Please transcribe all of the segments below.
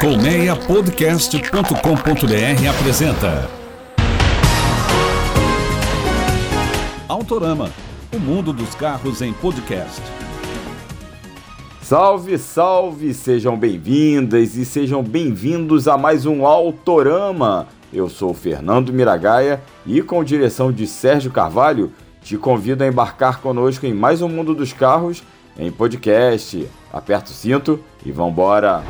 Colmeiapodcast.com.br apresenta Autorama, o mundo dos carros em podcast. Salve, salve! Sejam bem-vindas e sejam bem-vindos a mais um Autorama. Eu sou Fernando Miragaia e, com direção de Sérgio Carvalho, te convido a embarcar conosco em mais um mundo dos carros em podcast. Aperta o cinto e vambora!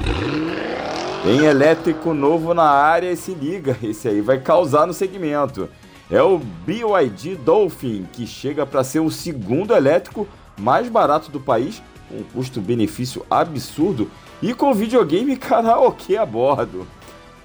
Tem elétrico novo na área se liga, esse aí vai causar no segmento. É o BYD Dolphin, que chega para ser o segundo elétrico mais barato do país, com um custo-benefício absurdo e com videogame karaokê a bordo.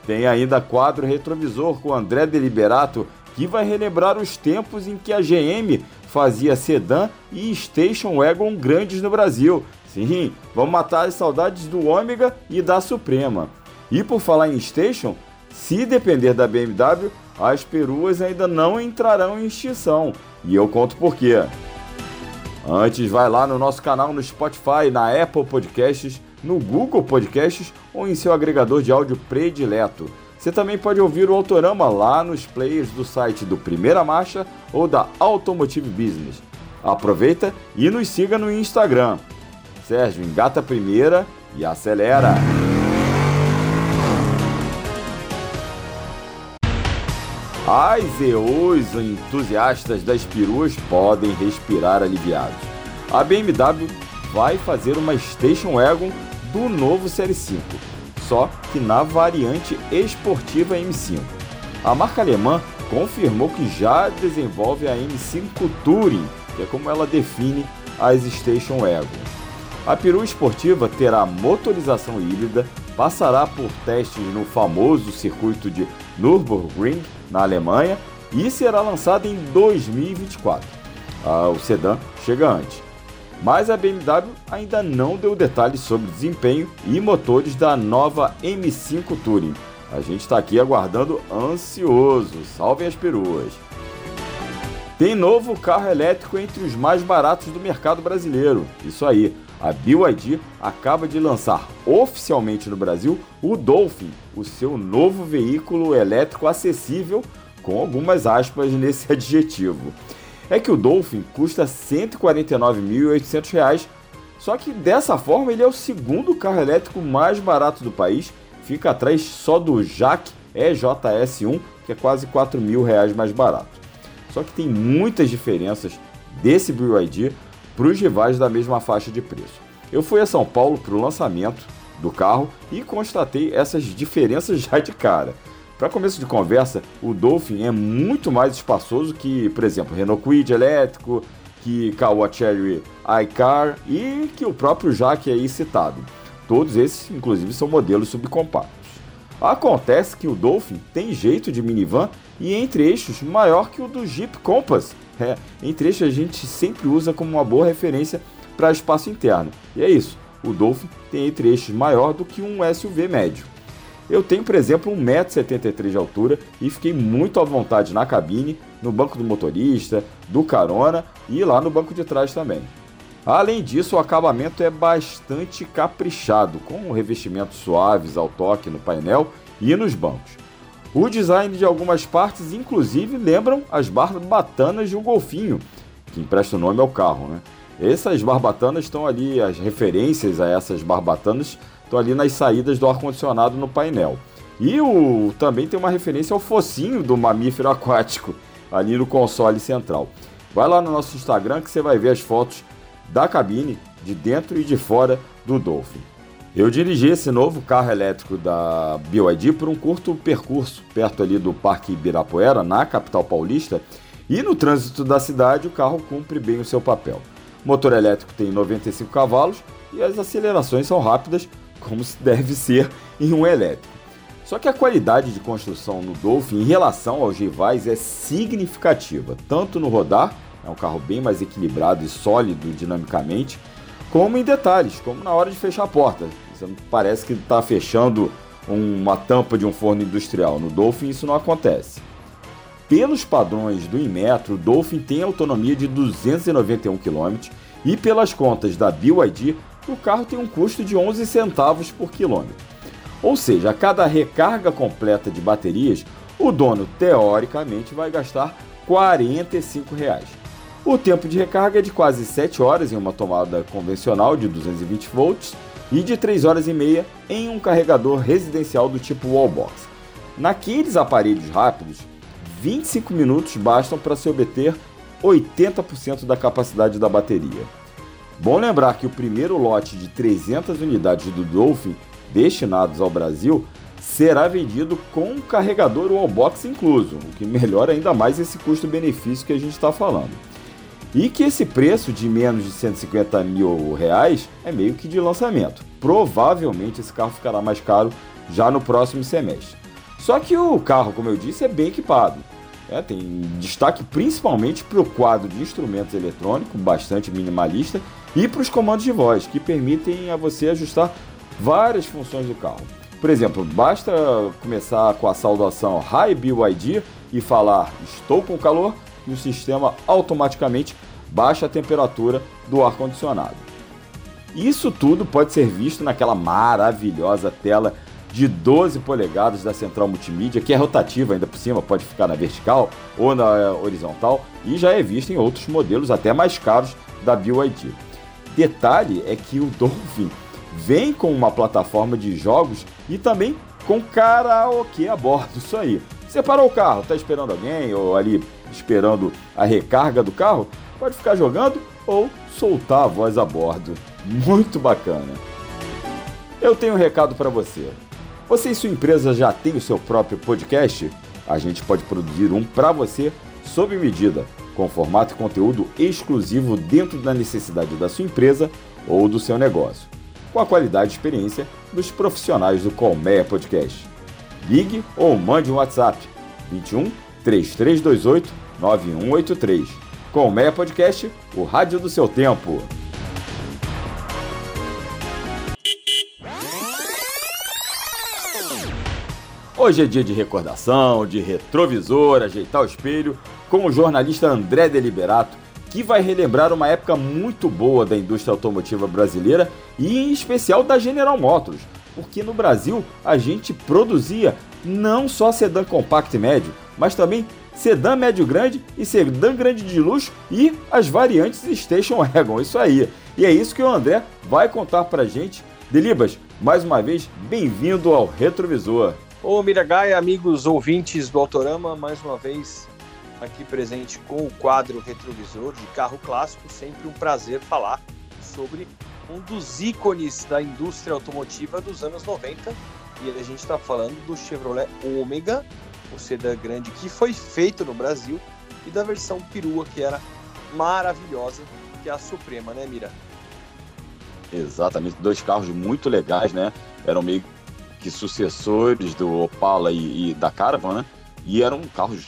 Tem ainda quadro retrovisor com André Deliberato, que vai relembrar os tempos em que a GM fazia sedã e station wagon grandes no Brasil. Sim, vamos matar as saudades do Ômega e da Suprema. E por falar em station, se depender da BMW, as peruas ainda não entrarão em extinção. E eu conto por quê. Antes, vai lá no nosso canal no Spotify, na Apple Podcasts, no Google Podcasts ou em seu agregador de áudio predileto. Você também pode ouvir o Autorama lá nos players do site do Primeira Marcha ou da Automotive Business. Aproveita e nos siga no Instagram. Sérgio, engata a primeira e acelera! As e os entusiastas das peruas podem respirar aliviados. A BMW vai fazer uma Station Wagon do novo Série 5, só que na variante esportiva M5. A marca alemã confirmou que já desenvolve a M5 Touring, que é como ela define as Station Wagons. A perua esportiva terá motorização híbrida, passará por testes no famoso circuito de Nürburgring na Alemanha e será lançado em 2024. Ah, o sedã chega antes. Mas a BMW ainda não deu detalhes sobre desempenho e motores da nova M5 Touring. A gente está aqui aguardando ansioso. Salvem as peruas! Tem novo carro elétrico entre os mais baratos do mercado brasileiro. Isso aí, a BYD acaba de lançar oficialmente no Brasil o Dolphin, o seu novo veículo elétrico acessível, com algumas aspas nesse adjetivo. É que o Dolphin custa R$ 149.800, só que dessa forma ele é o segundo carro elétrico mais barato do país, fica atrás só do Jack EJS1, que é quase R$ reais mais barato. Só que tem muitas diferenças desse BYD para os rivais da mesma faixa de preço. Eu fui a São Paulo para o lançamento do carro e constatei essas diferenças já de cara. Para começo de conversa, o Dolphin é muito mais espaçoso que, por exemplo, Renault Kwid elétrico, que Caoa Cherry iCar e que o próprio Jaque aí citado. Todos esses, inclusive, são modelos subcompactos. Acontece que o Dolphin tem jeito de minivan e entre eixos maior que o do Jeep Compass. É, entre eixos a gente sempre usa como uma boa referência para espaço interno. E é isso, o Dolphin tem entre eixos maior do que um SUV médio. Eu tenho, por exemplo, 1,73m de altura e fiquei muito à vontade na cabine, no banco do motorista, do carona e lá no banco de trás também. Além disso, o acabamento é bastante caprichado, com revestimentos suaves ao toque no painel e nos bancos. O design de algumas partes, inclusive, lembram as barbatanas de um golfinho, que empresta o nome ao carro. Né? Essas barbatanas estão ali, as referências a essas barbatanas estão ali nas saídas do ar-condicionado no painel. E o, também tem uma referência ao focinho do mamífero aquático, ali no console central. Vai lá no nosso Instagram que você vai ver as fotos da cabine, de dentro e de fora do Dolphin. Eu dirigi esse novo carro elétrico da BYD por um curto percurso perto ali do Parque Ibirapuera, na capital paulista, e no trânsito da cidade o carro cumpre bem o seu papel. O motor elétrico tem 95 cavalos e as acelerações são rápidas, como se deve ser em um elétrico. Só que a qualidade de construção no Dolphin em relação aos rivais é significativa, tanto no rodar é um carro bem mais equilibrado e sólido dinamicamente, como em detalhes, como na hora de fechar a porta. Parece que está fechando uma tampa de um forno industrial. No Dolphin isso não acontece. Pelos padrões do Inmetro, o Dolphin tem autonomia de 291 km e pelas contas da BYD, o carro tem um custo de 11 centavos por quilômetro. Ou seja, a cada recarga completa de baterias, o dono teoricamente vai gastar 45 reais. O tempo de recarga é de quase 7 horas em uma tomada convencional de 220 volts e de 3 horas e meia em um carregador residencial do tipo wallbox. Naqueles aparelhos rápidos, 25 minutos bastam para se obter 80% da capacidade da bateria. Bom lembrar que o primeiro lote de 300 unidades do Dolphin destinados ao Brasil será vendido com um carregador wallbox incluso, o que melhora ainda mais esse custo-benefício que a gente está falando. E que esse preço de menos de 150 mil reais é meio que de lançamento. Provavelmente esse carro ficará mais caro já no próximo semestre. Só que o carro, como eu disse, é bem equipado. É, tem destaque principalmente para o quadro de instrumentos eletrônicos, bastante minimalista, e para os comandos de voz, que permitem a você ajustar várias funções do carro. Por exemplo, basta começar com a saudação Hi BYD e falar estou com calor e o sistema automaticamente baixa a temperatura do ar-condicionado. Isso tudo pode ser visto naquela maravilhosa tela de 12 polegadas da central multimídia, que é rotativa ainda por cima, pode ficar na vertical ou na horizontal, e já é vista em outros modelos até mais caros da BYD. Detalhe é que o Dolphin vem com uma plataforma de jogos e também com karaokê a bordo, isso aí. Você parou o carro, está esperando alguém ou ali esperando a recarga do carro, pode ficar jogando ou soltar a voz a bordo. Muito bacana. Eu tenho um recado para você. Você e sua empresa já tem o seu próprio podcast? A gente pode produzir um para você sob medida, com formato e conteúdo exclusivo dentro da necessidade da sua empresa ou do seu negócio, com a qualidade e experiência dos profissionais do Colmeia Podcast. Ligue ou mande um WhatsApp 21 3328 9183. Com o Meia Podcast, o rádio do seu tempo. Hoje é dia de recordação, de retrovisor, ajeitar o espelho, com o jornalista André Deliberato, que vai relembrar uma época muito boa da indústria automotiva brasileira e em especial da General Motors, porque no Brasil a gente produzia não só sedã compacto e médio, mas também sedã médio grande e sedã grande de luxo e as variantes Station Wagon, isso aí. E é isso que o André vai contar pra gente. Delibas, mais uma vez, bem-vindo ao Retrovisor. Ô Miragai, amigos ouvintes do Autorama, mais uma vez aqui presente com o quadro Retrovisor de carro clássico, sempre um prazer falar sobre um dos ícones da indústria automotiva dos anos 90 e a gente está falando do Chevrolet Ômega, o sedã grande que foi feito no Brasil, e da versão perua, que era maravilhosa, que é a Suprema, né, Mira? Exatamente, dois carros muito legais, né? Eram meio que sucessores do Opala e, e da Caravan, né? E eram carros,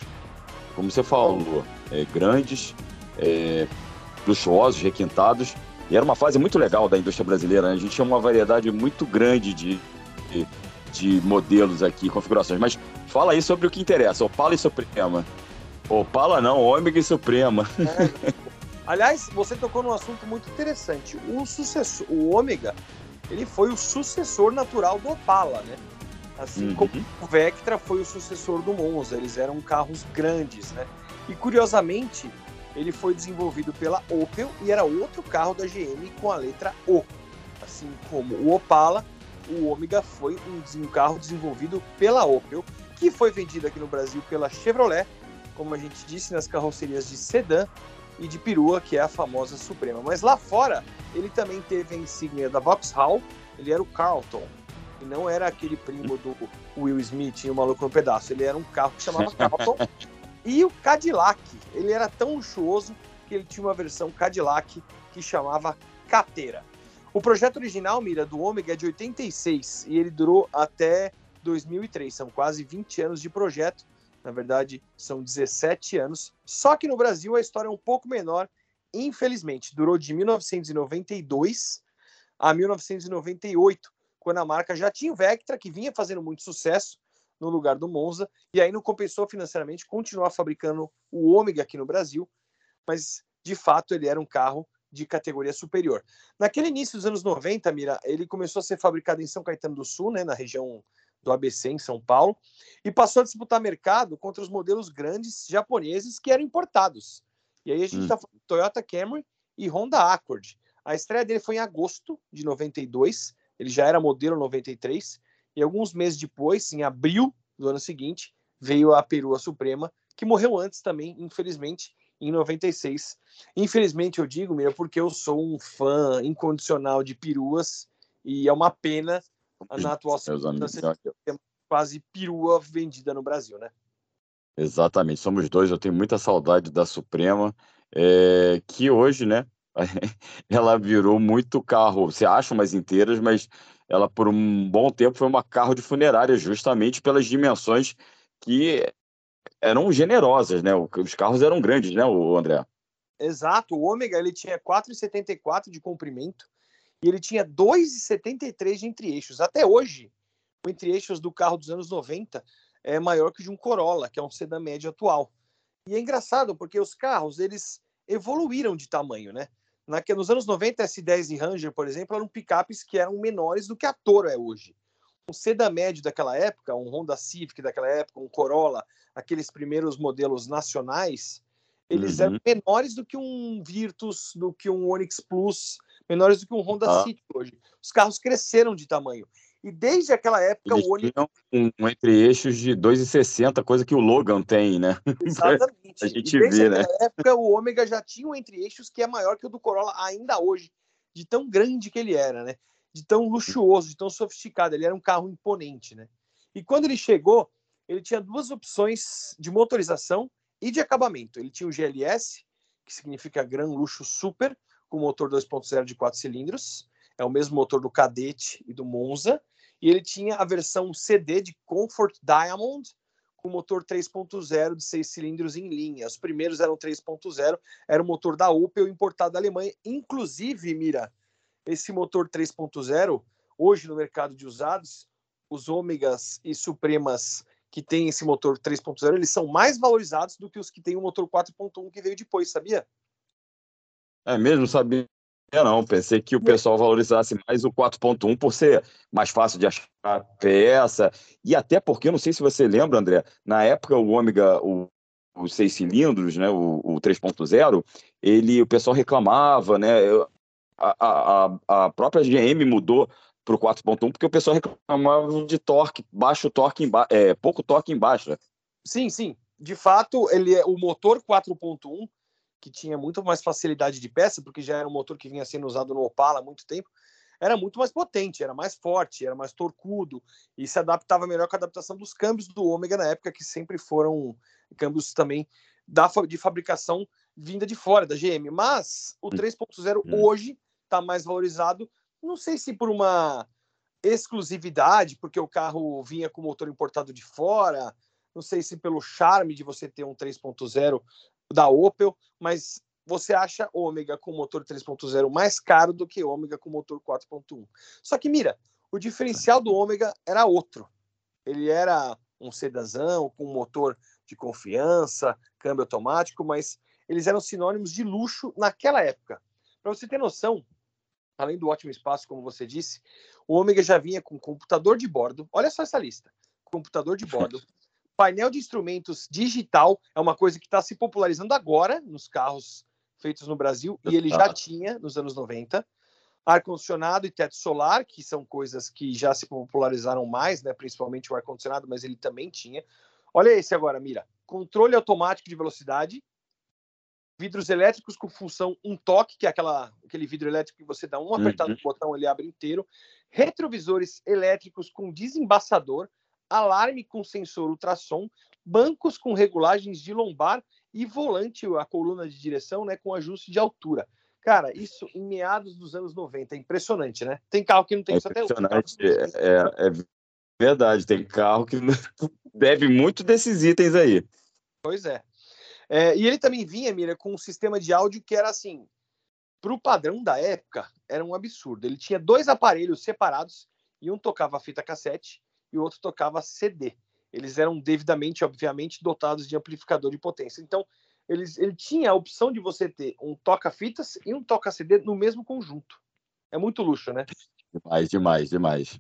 como você falou, é, grandes, é, luxuosos, requintados. E era uma fase muito legal da indústria brasileira. Né? A gente tinha uma variedade muito grande de, de, de modelos aqui, configurações. Mas Fala aí sobre o que interessa, Opala e Suprema. Opala não, Ômega e Suprema. É. Aliás, você tocou num assunto muito interessante. O sucessor, o Ômega, ele foi o sucessor natural do Opala, né? Assim uhum. como o Vectra foi o sucessor do Monza, eles eram carros grandes, né? E curiosamente, ele foi desenvolvido pela Opel e era outro carro da GM com a letra O. Assim como o Opala, o Ômega foi um, um carro desenvolvido pela Opel que foi vendida aqui no Brasil pela Chevrolet, como a gente disse, nas carrocerias de sedã e de perua, que é a famosa Suprema. Mas lá fora, ele também teve a insígnia da Vauxhall, ele era o Carlton, e não era aquele primo do Will Smith e o Maluco no Pedaço, ele era um carro que chamava Carlton. e o Cadillac, ele era tão luxuoso que ele tinha uma versão Cadillac que chamava Cateira. O projeto original, Mira, do Ômega é de 86 e ele durou até 2003. São quase 20 anos de projeto. Na verdade, são 17 anos. Só que no Brasil a história é um pouco menor, infelizmente. Durou de 1992 a 1998, quando a marca já tinha o Vectra, que vinha fazendo muito sucesso no lugar do Monza, e aí não compensou financeiramente continuar fabricando o Ômega aqui no Brasil, mas de fato ele era um carro de categoria superior. Naquele início dos anos 90, Mira, ele começou a ser fabricado em São Caetano do Sul, né, na região do ABC, em São Paulo, e passou a disputar mercado contra os modelos grandes japoneses que eram importados. E aí a gente está hum. falando Toyota Camry e Honda Accord. A estreia dele foi em agosto de 92, ele já era modelo 93, e alguns meses depois, em abril do ano seguinte, veio a Perua Suprema, que morreu antes também, infelizmente, em 96. Infelizmente, eu digo, Mira, porque eu sou um fã incondicional de peruas e é uma pena na atual circunstância ter quase perua vendida no Brasil, né? Exatamente, somos dois. Eu tenho muita saudade da Suprema, é, que hoje, né, ela virou muito carro. Você acha umas inteiras, mas ela por um bom tempo foi uma carro de funerária, justamente pelas dimensões que eram generosas, né? Os carros eram grandes, né, o André? Exato. O Ômega ele tinha 4,74 de comprimento e ele tinha 2,73 de entre-eixos. Até hoje, o entre-eixos do carro dos anos 90 é maior que o de um Corolla, que é um sedã médio atual. E é engraçado porque os carros eles evoluíram de tamanho, né? Na, nos anos 90, S10 e Ranger, por exemplo, eram picapes que eram menores do que a Toro é hoje. Um sedã médio daquela época, um Honda Civic daquela época, um Corolla, aqueles primeiros modelos nacionais, eles uhum. eram menores do que um Virtus, do que um Onix Plus, menores do que um Honda ah. City hoje. Os carros cresceram de tamanho. E desde aquela época Eles o Onix. Um, um entre-eixos de 2,60, coisa que o Logan tem, né? Exatamente. a gente e desde vê, né? época o Ômega já tinha um entre-eixos que é maior que o do Corolla ainda hoje, de tão grande que ele era, né? De tão luxuoso, de tão sofisticado. Ele era um carro imponente, né? E quando ele chegou, ele tinha duas opções de motorização e de acabamento. Ele tinha o GLS, que significa Gran Luxo Super, com motor 2.0 de 4 cilindros. É o mesmo motor do Cadete e do Monza e ele tinha a versão CD de Comfort Diamond, com motor 3.0 de 6 cilindros em linha. Os primeiros eram 3.0, era o motor da Opel importado da Alemanha. Inclusive, mira, esse motor 3.0, hoje no mercado de usados, os Ômegas e Supremas que têm esse motor 3.0, eles são mais valorizados do que os que têm o motor 4.1 que veio depois, sabia? É mesmo, sabia não. Pensei que o pessoal valorizasse mais o 4.1 por ser mais fácil de achar peça. E até porque, não sei se você lembra, André, na época o Ômega, o, os seis cilindros, né, o, o 3.0, ele, o pessoal reclamava, né? A, a, a própria GM mudou para o 4.1 porque o pessoal reclamava de torque, baixo torque, é, pouco torque embaixo. Né? Sim, sim. De fato, ele é o motor 4.1 que tinha muito mais facilidade de peça, porque já era um motor que vinha sendo usado no Opala há muito tempo, era muito mais potente, era mais forte, era mais torcudo e se adaptava melhor com a adaptação dos câmbios do Ômega na época, que sempre foram câmbios também da, de fabricação vinda de fora, da GM. Mas o 3.0 hum. hoje está mais valorizado, não sei se por uma exclusividade, porque o carro vinha com motor importado de fora, não sei se pelo charme de você ter um 3.0 da Opel, mas você acha Ômega com motor 3.0 mais caro do que Ômega com motor 4.1. Só que mira, o diferencial do Ômega era outro. Ele era um sedazão com motor de confiança, câmbio automático, mas eles eram sinônimos de luxo naquela época. Para você ter noção, além do ótimo espaço, como você disse, o Ômega já vinha com computador de bordo. Olha só essa lista: computador de bordo, Painel de instrumentos digital é uma coisa que está se popularizando agora nos carros feitos no Brasil, e ele já tinha nos anos 90. Ar-condicionado e teto solar, que são coisas que já se popularizaram mais, né? principalmente o ar-condicionado, mas ele também tinha. Olha esse agora, mira. Controle automático de velocidade, vidros elétricos com função um toque, que é aquela, aquele vidro elétrico que você dá um apertado uhum. no botão, ele abre inteiro. Retrovisores elétricos com desembaçador, alarme com sensor ultrassom, bancos com regulagens de lombar e volante, a coluna de direção, né, com ajuste de altura. Cara, isso em meados dos anos 90, é impressionante, né? Tem carro que não tem é isso até hoje. É, é, é verdade, tem carro que deve muito desses itens aí. Pois é. É. E ele também vinha, Mira, com um sistema de áudio que era assim, para o padrão da época, era um absurdo. Ele tinha dois aparelhos separados e um tocava fita cassete e o outro tocava CD. Eles eram devidamente, obviamente, dotados de amplificador de potência. Então, ele, ele tinha a opção de você ter um toca-fitas e um toca-CD no mesmo conjunto. É muito luxo, né? Demais, demais, demais.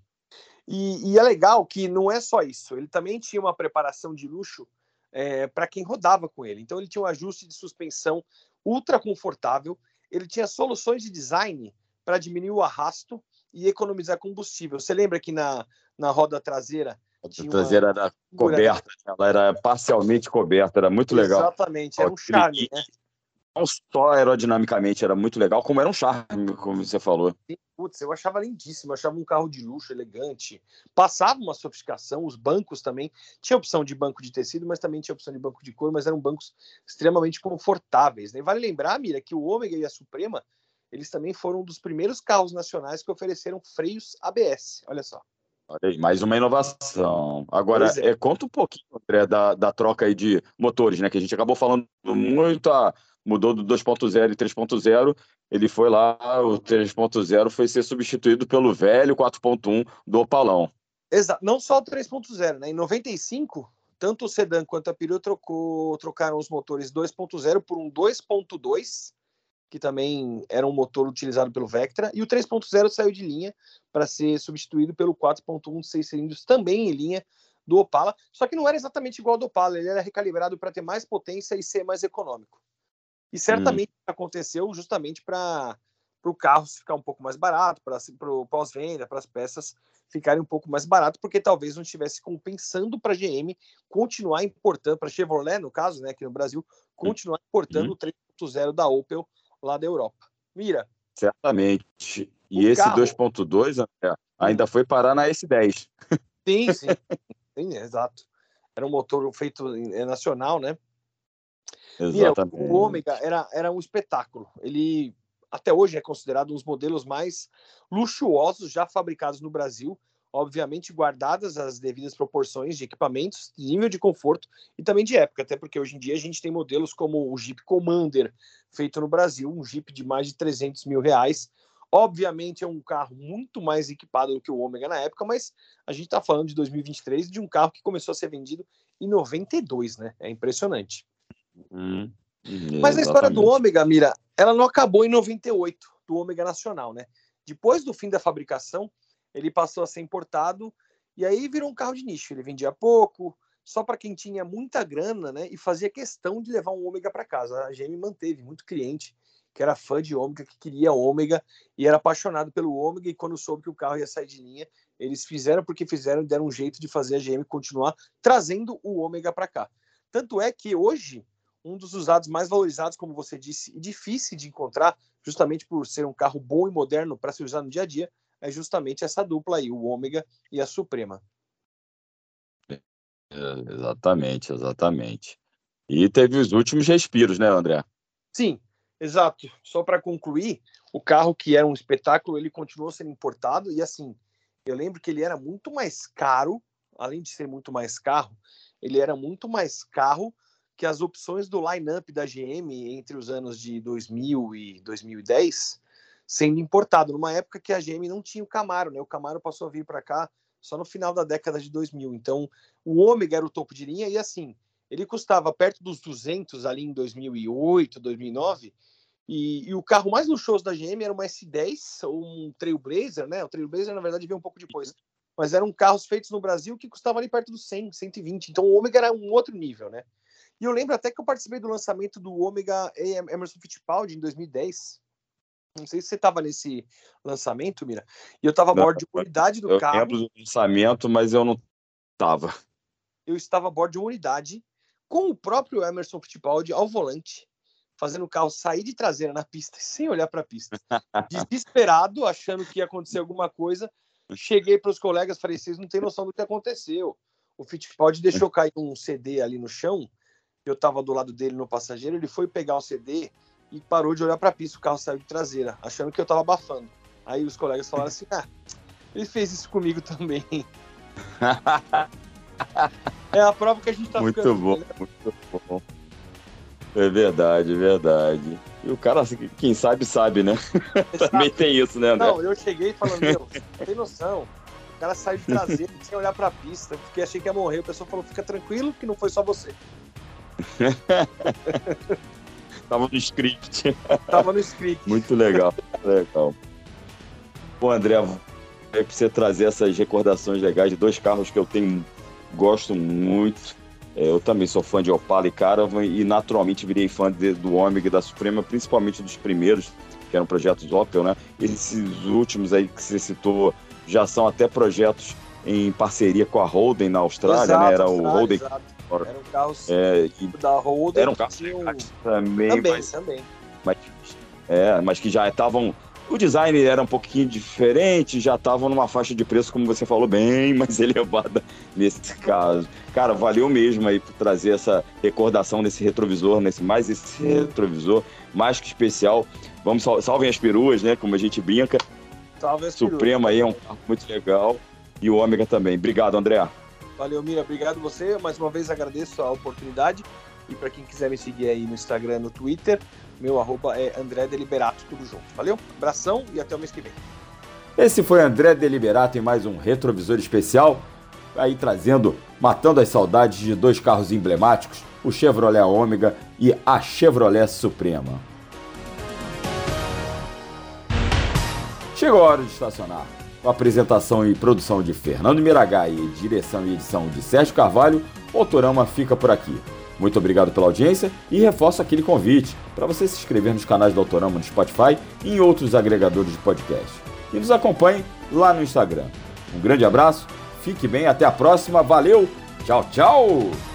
E, e, é legal que não é só isso, ele também tinha uma preparação de luxo é, para quem rodava com ele. Então ele tinha um ajuste de suspensão ultra confortável, ele tinha soluções de design para diminuir o arrasto e economizar combustível. Você lembra que na, na roda traseira a traseira era coberta, ela era parcialmente coberta, era muito legal. Exatamente, era um charme, né? Só aerodinamicamente era muito legal, como era um charme, como você falou. Putz, eu achava lindíssimo, eu achava um carro de luxo, elegante. Passava uma sofisticação, os bancos também. Tinha opção de banco de tecido, mas também tinha opção de banco de couro, mas eram bancos extremamente confortáveis. Né? Vale lembrar, Mira, que o Ômega e a Suprema, eles também foram um dos primeiros carros nacionais que ofereceram freios ABS. Olha só. Mais uma inovação. Agora, é. É, conta um pouquinho, André, da, da troca aí de motores, né? Que a gente acabou falando muito, ah, mudou do 2.0 e 3.0, ele foi lá, o 3.0 foi ser substituído pelo velho 4.1 do Opalão. Exato, não só o 3.0, né? Em 95, tanto o sedã quanto a perua trocou, trocaram os motores 2.0 por um 2.2 que também era um motor utilizado pelo Vectra, e o 3.0 saiu de linha para ser substituído pelo 4.1 de 6 cilindros, também em linha do Opala, só que não era exatamente igual ao do Opala, ele era recalibrado para ter mais potência e ser mais econômico. E certamente hum. aconteceu justamente para o carro ficar um pouco mais barato, para o pós-venda, para as peças ficarem um pouco mais barato, porque talvez não estivesse compensando para a GM continuar importando, para a Chevrolet, no caso, né, aqui no Brasil, continuar importando hum. o 3.0 da Opel lá da Europa. Mira. Certamente. E esse carro... 2.2 ainda foi parar na S10. Sim, sim. sim, exato. Era um motor feito é nacional, né? Exatamente. Mira, o Ômega era, era um espetáculo. Ele até hoje é considerado um dos modelos mais luxuosos já fabricados no Brasil obviamente guardadas as devidas proporções de equipamentos, de nível de conforto e também de época, até porque hoje em dia a gente tem modelos como o Jeep Commander, feito no Brasil, um Jeep de mais de 300 mil reais. Obviamente é um carro muito mais equipado do que o Ômega na época, mas a gente está falando de 2023 de um carro que começou a ser vendido em 92, né? É impressionante. Hum, mas a história do Ômega, Mira, ela não acabou em 98, do Ômega Nacional, né? Depois do fim da fabricação, ele passou a ser importado e aí virou um carro de nicho. Ele vendia pouco, só para quem tinha muita grana, né? E fazia questão de levar um ômega para casa. A GM manteve muito cliente que era fã de ômega, que queria ômega e era apaixonado pelo ômega. E quando soube que o carro ia sair de linha, eles fizeram porque fizeram e deram um jeito de fazer a GM continuar trazendo o ômega para cá. Tanto é que hoje um dos usados mais valorizados, como você disse, e difícil de encontrar, justamente por ser um carro bom e moderno para ser usado no dia a dia, é justamente essa dupla aí, o Ômega e a Suprema. É, exatamente, exatamente. E teve os últimos respiros, né, André? Sim, exato. Só para concluir, o carro que era um espetáculo, ele continuou sendo importado e assim, eu lembro que ele era muito mais caro, além de ser muito mais carro, ele era muito mais carro que as opções do line-up da GM entre os anos de 2000 e 2010 sendo importado, numa época que a GM não tinha o Camaro, né? O Camaro passou a vir para cá só no final da década de 2000. Então, o Ômega era o topo de linha e assim, ele custava perto dos 200 ali em 2008, 2009. E, e, o carro mais luxuoso da GM era uma S10 ou um Trailblazer, né? O Trailblazer, na verdade, veio um pouco depois. Mas eram carros feitos no Brasil que custavam ali perto dos 100, 120. Então, o Ômega era um outro nível, né? E eu lembro até que eu participei do lançamento do Ômega Emerson Fittipaldi em 2010. Não sei se você estava nesse lançamento, Mira. E eu estava a bordo de uma unidade do eu carro. Eu lembro do lançamento, mas eu não estava. Eu estava a bordo de uma unidade com o próprio Emerson Fittipaldi ao volante, fazendo o carro sair de traseira na pista sem olhar para a pista. Desesperado, achando que ia acontecer alguma coisa. Cheguei para os colegas, falei: vocês não têm noção do que aconteceu. O Fittipaldi deixou cair um CD ali no chão. Eu estava do lado dele no passageiro. Ele foi pegar o CD e parou de olhar para a pista. O carro saiu de traseira, achando que eu estava abafando. Aí os colegas falaram assim: ah, ele fez isso comigo também. é a prova que a gente tá Muito ficando, bom, né? muito bom. É verdade, é verdade. E o cara, assim, quem sabe, sabe, né? Também tem isso, né, André? Não, eu cheguei falando, meu, tem noção. O cara saiu de traseira sem olhar pra pista. Porque achei que ia morrer. O pessoal falou, fica tranquilo que não foi só você. Tava no script. Tava no script. Muito legal, legal. Pô, André, é pra você trazer essas recordações legais de dois carros que eu tenho, gosto muito. É, eu também sou fã de Opala e Caravan e naturalmente virei fã de, do Ômega e da Suprema, principalmente dos primeiros, que eram projetos Opel, né? Esses últimos aí que você citou já são até projetos em parceria com a Holden na Austrália, Exato, né? Era o Holden. exato. Era um carro É, da Holden. era um carro tinha também, Também, mas, também. mas, é, mas que já estavam. O design era um pouquinho diferente, já estavam numa faixa de preço, como você falou, bem mais elevada nesse caso. Cara, valeu mesmo aí por trazer essa recordação nesse retrovisor, nesse mais esse retrovisor, mais que especial. Vamos sal- salvem as peruas, né? Como a gente brinca. Salve as peruas. Suprema aí é um carro muito legal. E o Ômega também. Obrigado, André. Valeu, Mira. Obrigado você. Mais uma vez agradeço a oportunidade. E para quem quiser me seguir aí no Instagram, no Twitter, meu arroba é André Deliberato, tudo junto. Valeu? Abração e até o mês que vem. Esse foi André Deliberato em mais um retrovisor especial, aí trazendo, matando as saudades de dois carros emblemáticos, o Chevrolet Ômega e a Chevrolet Suprema. Chegou a hora de estacionar. Com apresentação e produção de Fernando Miragai e direção e edição de Sérgio Carvalho, o Autorama fica por aqui. Muito obrigado pela audiência e reforço aquele convite para você se inscrever nos canais do Autorama no Spotify e em outros agregadores de podcast. E nos acompanhe lá no Instagram. Um grande abraço, fique bem, até a próxima, valeu, tchau, tchau!